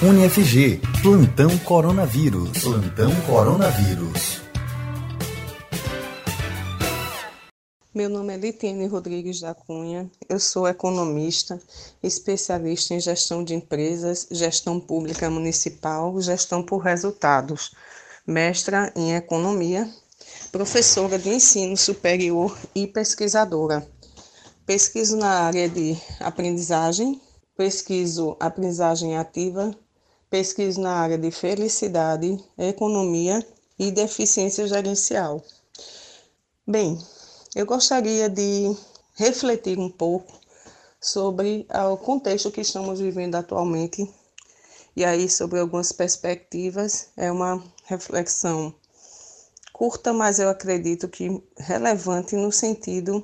UniFG, Plantão Coronavírus. Plantão Coronavírus. Meu nome é Litiene Rodrigues da Cunha, eu sou economista, especialista em gestão de empresas, gestão pública municipal, gestão por resultados, mestra em economia, professora de ensino superior e pesquisadora. Pesquiso na área de aprendizagem, pesquiso aprendizagem ativa, pesquiso na área de felicidade, economia e deficiência gerencial. Bem, eu gostaria de refletir um pouco sobre o contexto que estamos vivendo atualmente e aí sobre algumas perspectivas. É uma reflexão curta, mas eu acredito que relevante no sentido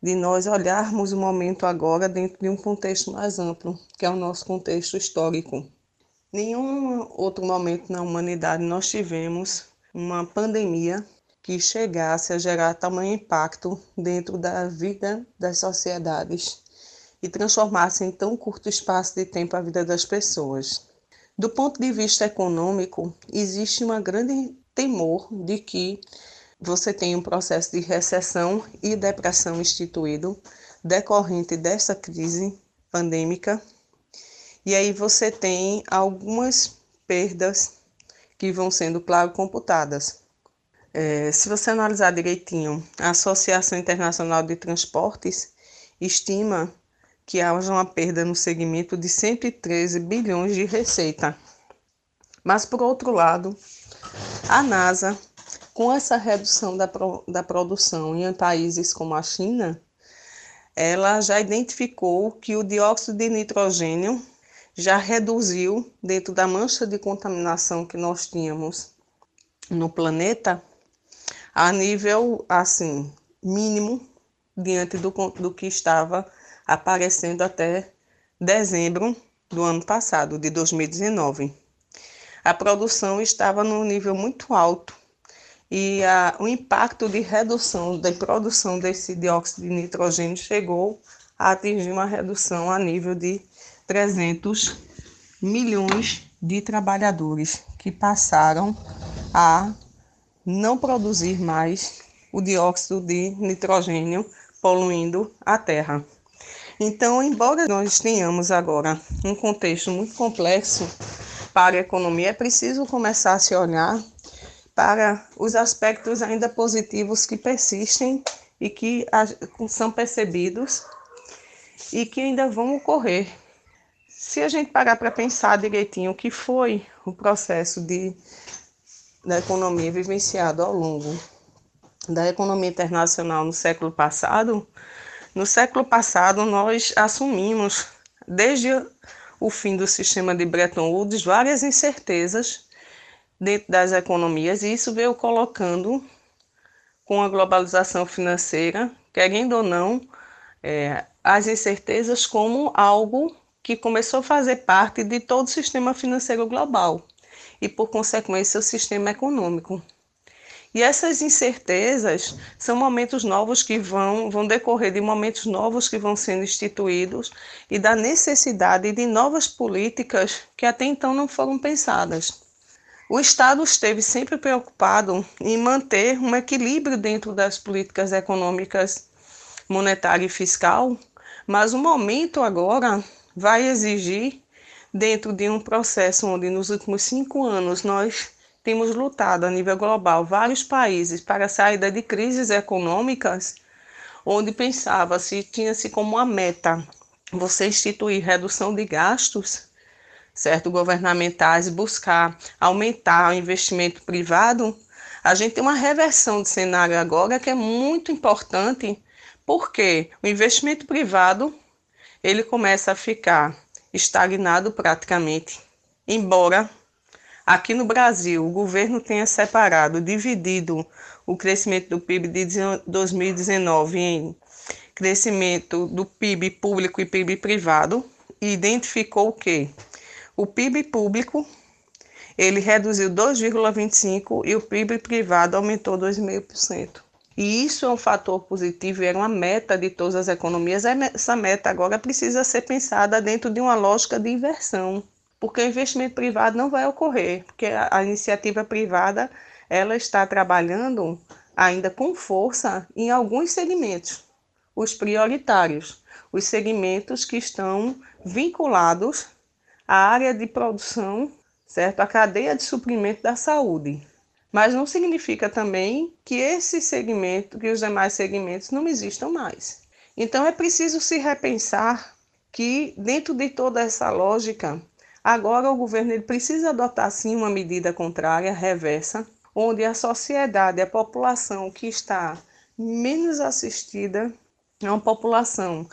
de nós olharmos o momento agora dentro de um contexto mais amplo, que é o nosso contexto histórico. Nenhum outro momento na humanidade nós tivemos uma pandemia que chegasse a gerar tamanho impacto dentro da vida das sociedades e transformasse em tão curto espaço de tempo a vida das pessoas. Do ponto de vista econômico, existe uma grande temor de que você tenha um processo de recessão e depressão instituído decorrente dessa crise pandêmica. E aí você tem algumas perdas que vão sendo, claro, computadas. É, se você analisar direitinho, a Associação Internacional de Transportes estima que haja uma perda no segmento de 113 bilhões de receita. Mas, por outro lado, a NASA, com essa redução da, pro, da produção em países como a China, ela já identificou que o dióxido de nitrogênio já reduziu dentro da mancha de contaminação que nós tínhamos no planeta a nível assim mínimo diante do, do que estava aparecendo até dezembro do ano passado, de 2019. A produção estava num nível muito alto e a, o impacto de redução da produção desse dióxido de nitrogênio chegou a atingir uma redução a nível de 300 milhões de trabalhadores que passaram a não produzir mais o dióxido de nitrogênio poluindo a terra. Então, embora nós tenhamos agora um contexto muito complexo para a economia, é preciso começar a se olhar para os aspectos ainda positivos que persistem e que são percebidos e que ainda vão ocorrer. Se a gente parar para pensar direitinho o que foi o processo de da economia vivenciado ao longo da economia internacional no século passado, no século passado nós assumimos, desde o fim do sistema de Bretton Woods, várias incertezas dentro das economias, e isso veio colocando, com a globalização financeira, querendo ou não, é, as incertezas como algo que começou a fazer parte de todo o sistema financeiro global e, por consequência, o sistema econômico. E essas incertezas são momentos novos que vão, vão decorrer de momentos novos que vão sendo instituídos e da necessidade de novas políticas que até então não foram pensadas. O Estado esteve sempre preocupado em manter um equilíbrio dentro das políticas econômicas, monetária e fiscal, mas o momento agora vai exigir dentro de um processo onde nos últimos cinco anos nós temos lutado a nível global vários países para a saída de crises econômicas, onde pensava-se, tinha-se como uma meta você instituir redução de gastos, certo, governamentais, buscar aumentar o investimento privado, a gente tem uma reversão de cenário agora que é muito importante, porque o investimento privado ele começa a ficar estagnado praticamente. Embora aqui no Brasil o governo tenha separado, dividido o crescimento do PIB de 2019 em crescimento do PIB público e PIB privado, e identificou que o PIB público ele reduziu 2,25 e o PIB privado aumentou 2,5%. E isso é um fator positivo, era uma meta de todas as economias. Essa meta agora precisa ser pensada dentro de uma lógica de inversão. porque o investimento privado não vai ocorrer, porque a iniciativa privada ela está trabalhando ainda com força em alguns segmentos, os prioritários, os segmentos que estão vinculados à área de produção, certo? A cadeia de suprimento da saúde. Mas não significa também que esse segmento, que os demais segmentos não existam mais. Então é preciso se repensar que dentro de toda essa lógica, agora o governo precisa adotar sim uma medida contrária, reversa, onde a sociedade, a população que está menos assistida, é uma população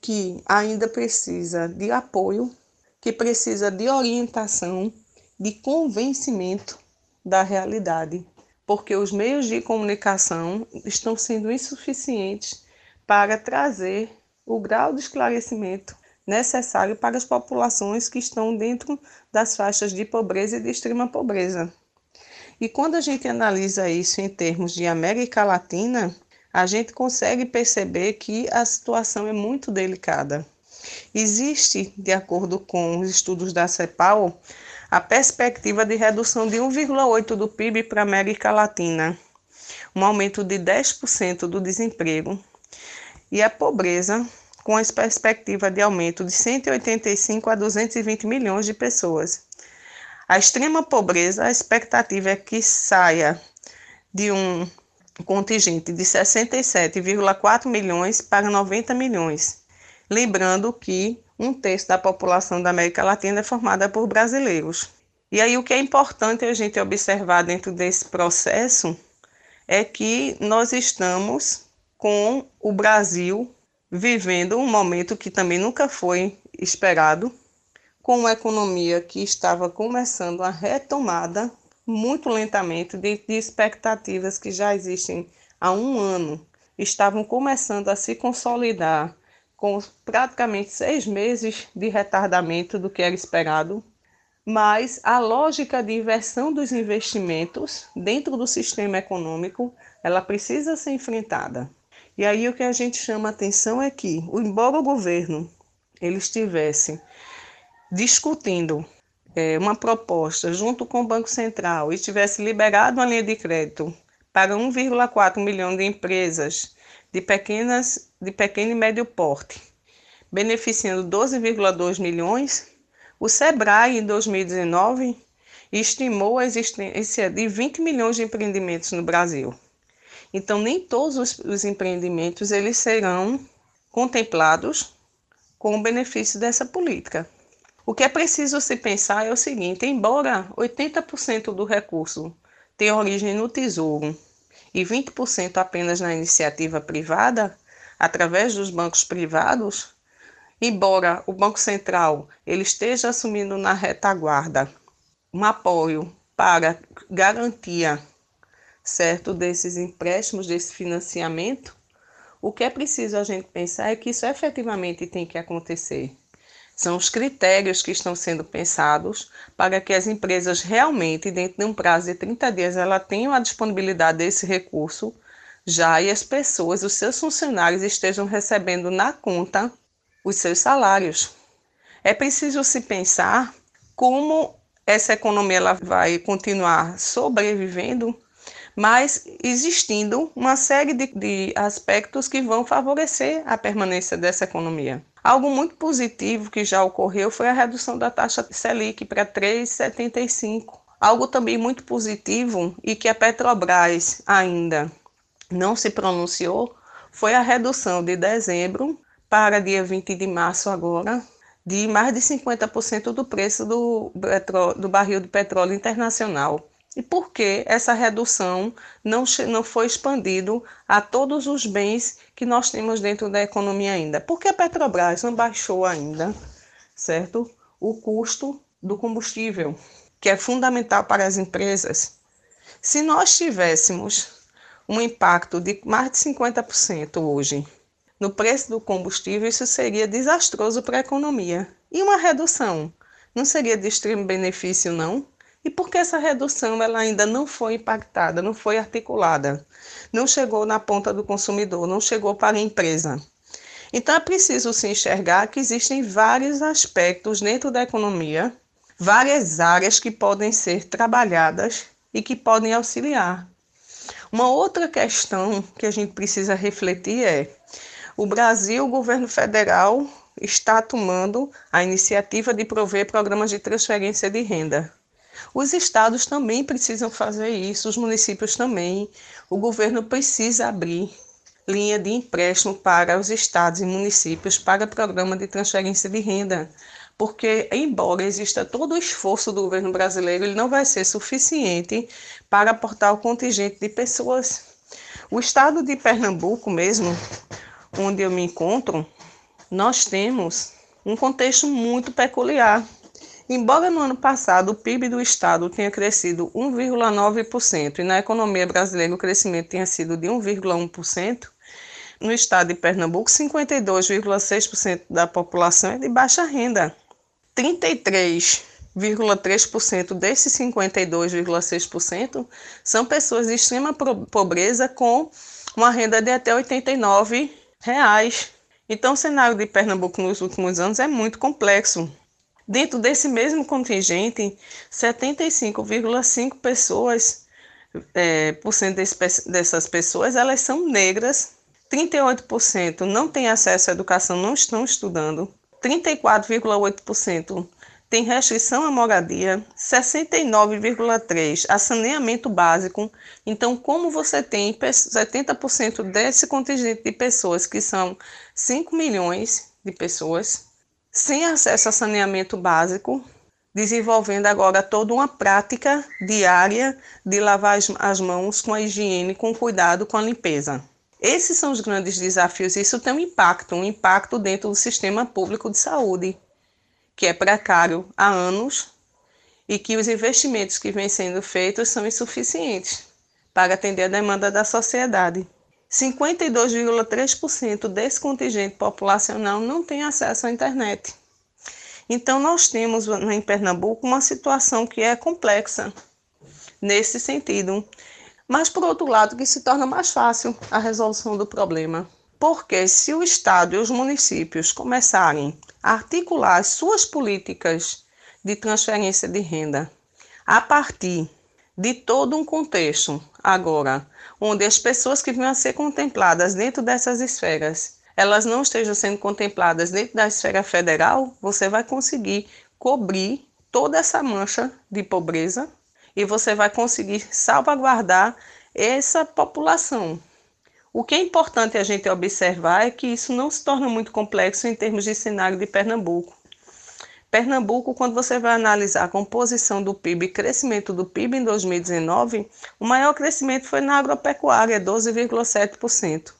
que ainda precisa de apoio, que precisa de orientação, de convencimento da realidade, porque os meios de comunicação estão sendo insuficientes para trazer o grau de esclarecimento necessário para as populações que estão dentro das faixas de pobreza e de extrema pobreza. E quando a gente analisa isso em termos de América Latina, a gente consegue perceber que a situação é muito delicada. Existe, de acordo com os estudos da CEPAL, a perspectiva de redução de 1,8% do PIB para a América Latina, um aumento de 10% do desemprego e a pobreza, com a perspectiva de aumento de 185 a 220 milhões de pessoas. A extrema pobreza, a expectativa é que saia de um contingente de 67,4 milhões para 90 milhões. Lembrando que um terço da população da América Latina é formada por brasileiros. E aí o que é importante a gente observar dentro desse processo é que nós estamos com o Brasil vivendo um momento que também nunca foi esperado, com uma economia que estava começando a retomada muito lentamente de, de expectativas que já existem há um ano, estavam começando a se consolidar com praticamente seis meses de retardamento do que era esperado, mas a lógica de inversão dos investimentos dentro do sistema econômico, ela precisa ser enfrentada. E aí o que a gente chama atenção é que, embora o governo ele estivesse discutindo é, uma proposta junto com o Banco Central e tivesse liberado uma linha de crédito para 1,4 milhão de empresas de, pequenas, de pequeno e médio porte, beneficiando 12,2 milhões, o SEBRAE, em 2019, estimou a existência de 20 milhões de empreendimentos no Brasil. Então, nem todos os, os empreendimentos eles serão contemplados com o benefício dessa política. O que é preciso se pensar é o seguinte: embora 80% do recurso tenha origem no Tesouro e 20% apenas na iniciativa privada, através dos bancos privados, embora o Banco Central ele esteja assumindo na retaguarda um apoio para garantia certo desses empréstimos, desse financiamento, o que é preciso a gente pensar é que isso efetivamente tem que acontecer. São os critérios que estão sendo pensados para que as empresas realmente, dentro de um prazo de 30 dias, ela tenham a disponibilidade desse recurso já e as pessoas, os seus funcionários estejam recebendo na conta os seus salários. É preciso se pensar como essa economia ela vai continuar sobrevivendo, mas existindo uma série de, de aspectos que vão favorecer a permanência dessa economia. Algo muito positivo que já ocorreu foi a redução da taxa Selic para 3,75. Algo também muito positivo e que a Petrobras ainda não se pronunciou foi a redução de dezembro para dia 20 de março agora de mais de 50% do preço do, do barril de petróleo internacional. E por que essa redução não, não foi expandido a todos os bens que nós temos dentro da economia ainda? Porque a Petrobras não baixou ainda, certo? O custo do combustível, que é fundamental para as empresas. Se nós tivéssemos um impacto de mais de 50% hoje no preço do combustível, isso seria desastroso para a economia. E uma redução não seria de extremo benefício, não? E por que essa redução ela ainda não foi impactada, não foi articulada, não chegou na ponta do consumidor, não chegou para a empresa? Então é preciso se enxergar que existem vários aspectos dentro da economia várias áreas que podem ser trabalhadas e que podem auxiliar. Uma outra questão que a gente precisa refletir é: o Brasil, o governo federal, está tomando a iniciativa de prover programas de transferência de renda. Os estados também precisam fazer isso, os municípios também. O governo precisa abrir linha de empréstimo para os estados e municípios para programa de transferência de renda, porque embora exista todo o esforço do governo brasileiro, ele não vai ser suficiente para aportar o contingente de pessoas. O estado de Pernambuco mesmo, onde eu me encontro, nós temos um contexto muito peculiar. Embora no ano passado o PIB do estado tenha crescido 1,9% e na economia brasileira o crescimento tenha sido de 1,1%, no estado de Pernambuco 52,6% da população é de baixa renda. 33,3% desses 52,6% são pessoas de extrema pobreza com uma renda de até 89 reais. Então, o cenário de Pernambuco nos últimos anos é muito complexo. Dentro desse mesmo contingente, 75,5 pessoas, é, por cento dessas pessoas, elas são negras, 38% não têm acesso à educação, não estão estudando, 34,8% tem restrição à moradia, 69,3% a saneamento básico. Então, como você tem 70% desse contingente de pessoas, que são 5 milhões de pessoas, sem acesso a saneamento básico, desenvolvendo agora toda uma prática diária de lavar as mãos com a higiene, com cuidado com a limpeza. Esses são os grandes desafios. Isso tem um impacto, um impacto dentro do sistema público de saúde que é precário há anos e que os investimentos que vêm sendo feitos são insuficientes para atender a demanda da sociedade. 52,3% desse contingente populacional não tem acesso à internet. Então, nós temos em Pernambuco uma situação que é complexa nesse sentido, mas, por outro lado, que se torna mais fácil a resolução do problema. Porque se o Estado e os municípios começarem a articular as suas políticas de transferência de renda a partir de todo um contexto, agora, onde as pessoas que vão ser contempladas dentro dessas esferas, elas não estejam sendo contempladas dentro da esfera federal, você vai conseguir cobrir toda essa mancha de pobreza e você vai conseguir salvaguardar essa população o que é importante a gente observar é que isso não se torna muito complexo em termos de cenário de Pernambuco. Pernambuco, quando você vai analisar a composição do PIB e crescimento do PIB em 2019, o maior crescimento foi na agropecuária, 12,7%.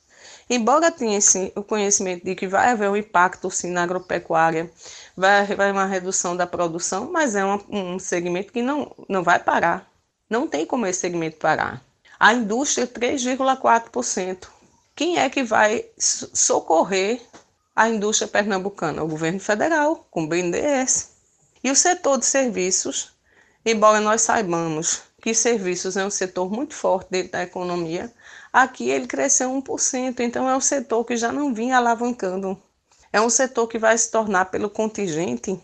Embora tenha sim, o conhecimento de que vai haver um impacto sim na agropecuária, vai haver uma redução da produção, mas é um, segmento que não, não vai parar. Não tem como esse segmento parar. A indústria, 3,4%. Quem é que vai socorrer a indústria pernambucana? O governo federal, com o BNDES. E o setor de serviços, embora nós saibamos que serviços é um setor muito forte dentro da economia, aqui ele cresceu 1%, então é um setor que já não vinha alavancando. É um setor que vai se tornar, pelo contingente,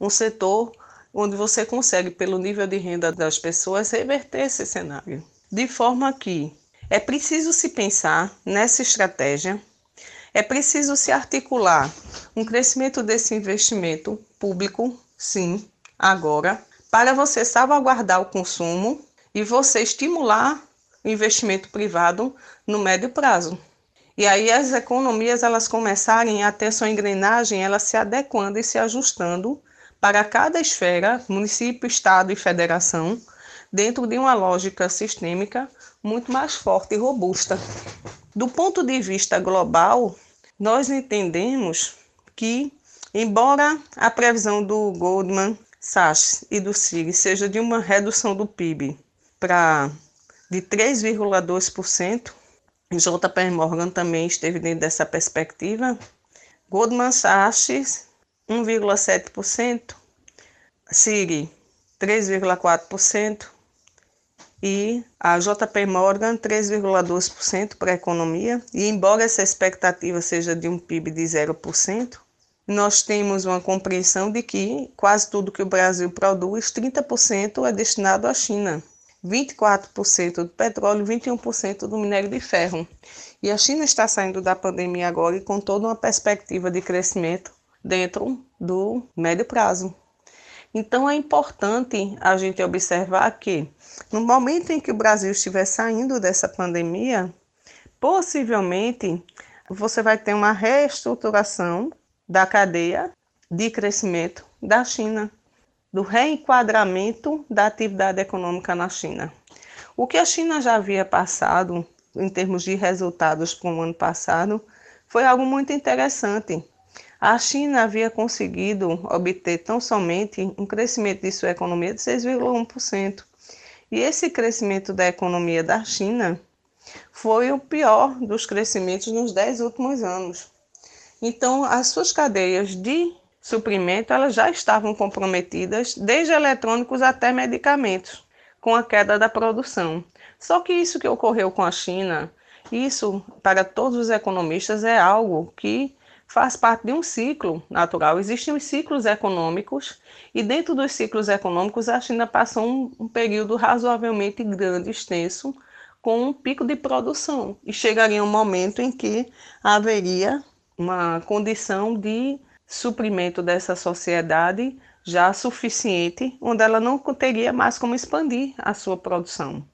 um setor onde você consegue, pelo nível de renda das pessoas, reverter esse cenário. De forma que é preciso se pensar nessa estratégia, é preciso se articular um crescimento desse investimento público, sim, agora, para você salvaguardar o consumo e você estimular o investimento privado no médio prazo. E aí as economias elas começarem a ter sua engrenagem, elas se adequando e se ajustando para cada esfera, município, estado e federação, dentro de uma lógica sistêmica muito mais forte e robusta. Do ponto de vista global, nós entendemos que, embora a previsão do Goldman Sachs e do CIG seja de uma redução do PIB para de 3,2%, JP Morgan também esteve dentro dessa perspectiva. Goldman Sachs 1,7%, CIG 3,4%, e a JP Morgan 3,2% para a economia, e embora essa expectativa seja de um PIB de 0%, nós temos uma compreensão de que quase tudo que o Brasil produz, 30% é destinado à China. 24% do petróleo, 21% do minério de ferro. E a China está saindo da pandemia agora e com toda uma perspectiva de crescimento dentro do médio prazo. Então é importante a gente observar que no momento em que o Brasil estiver saindo dessa pandemia, possivelmente você vai ter uma reestruturação da cadeia de crescimento da China, do reenquadramento da atividade econômica na China. O que a China já havia passado em termos de resultados para o ano passado foi algo muito interessante. A China havia conseguido obter tão somente um crescimento de sua economia de 6,1%. E esse crescimento da economia da China foi o pior dos crescimentos nos dez últimos anos. Então, as suas cadeias de suprimento elas já estavam comprometidas, desde eletrônicos até medicamentos, com a queda da produção. Só que isso que ocorreu com a China, isso para todos os economistas é algo que faz parte de um ciclo natural. Existem os ciclos econômicos e dentro dos ciclos econômicos a China passou um, um período razoavelmente grande, extenso, com um pico de produção e chegaria um momento em que haveria uma condição de suprimento dessa sociedade já suficiente, onde ela não teria mais como expandir a sua produção.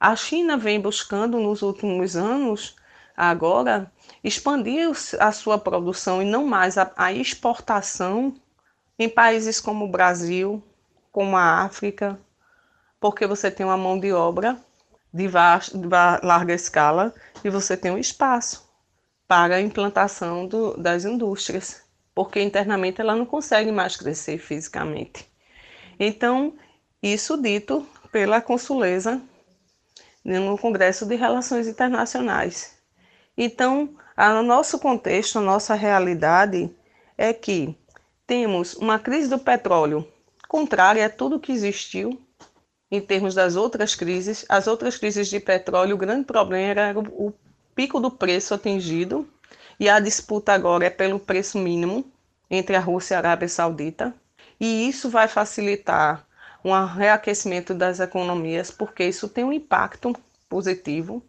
A China vem buscando nos últimos anos, agora, expandir a sua produção e não mais a, a exportação em países como o Brasil, como a África, porque você tem uma mão de obra de, de larga escala e você tem um espaço para a implantação do, das indústrias, porque internamente ela não consegue mais crescer fisicamente. Então, isso dito pela consuleza no Congresso de Relações Internacionais. Então, no nosso contexto, a nossa realidade é que temos uma crise do petróleo contrária a tudo que existiu em termos das outras crises. As outras crises de petróleo, o grande problema era o pico do preço atingido e a disputa agora é pelo preço mínimo entre a Rússia e a Arábia Saudita. E isso vai facilitar um reaquecimento das economias, porque isso tem um impacto positivo.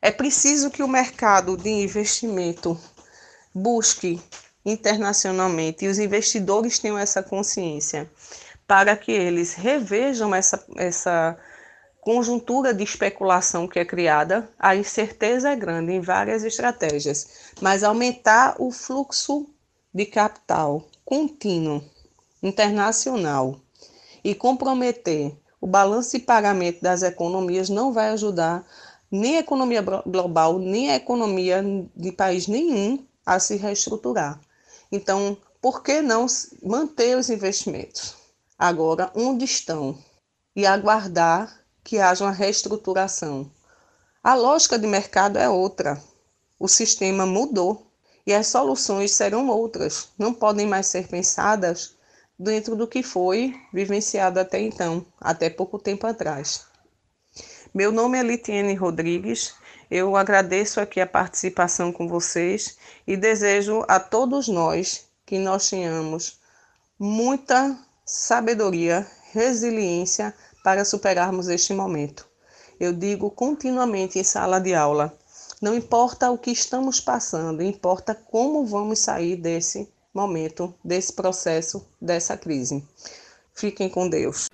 É preciso que o mercado de investimento busque internacionalmente e os investidores tenham essa consciência para que eles revejam essa, essa conjuntura de especulação que é criada, a incerteza é grande em várias estratégias, mas aumentar o fluxo de capital contínuo internacional e comprometer o balanço de pagamento das economias não vai ajudar nem a economia global, nem a economia de país nenhum a se reestruturar. Então, por que não manter os investimentos? Agora, onde estão? E aguardar que haja uma reestruturação. A lógica de mercado é outra. O sistema mudou e as soluções serão outras. Não podem mais ser pensadas dentro do que foi vivenciado até então, até pouco tempo atrás. Meu nome é Litiene Rodrigues. Eu agradeço aqui a participação com vocês e desejo a todos nós que nós tenhamos muita sabedoria, resiliência para superarmos este momento. Eu digo continuamente em sala de aula: não importa o que estamos passando, importa como vamos sair desse momento, desse processo, dessa crise. Fiquem com Deus.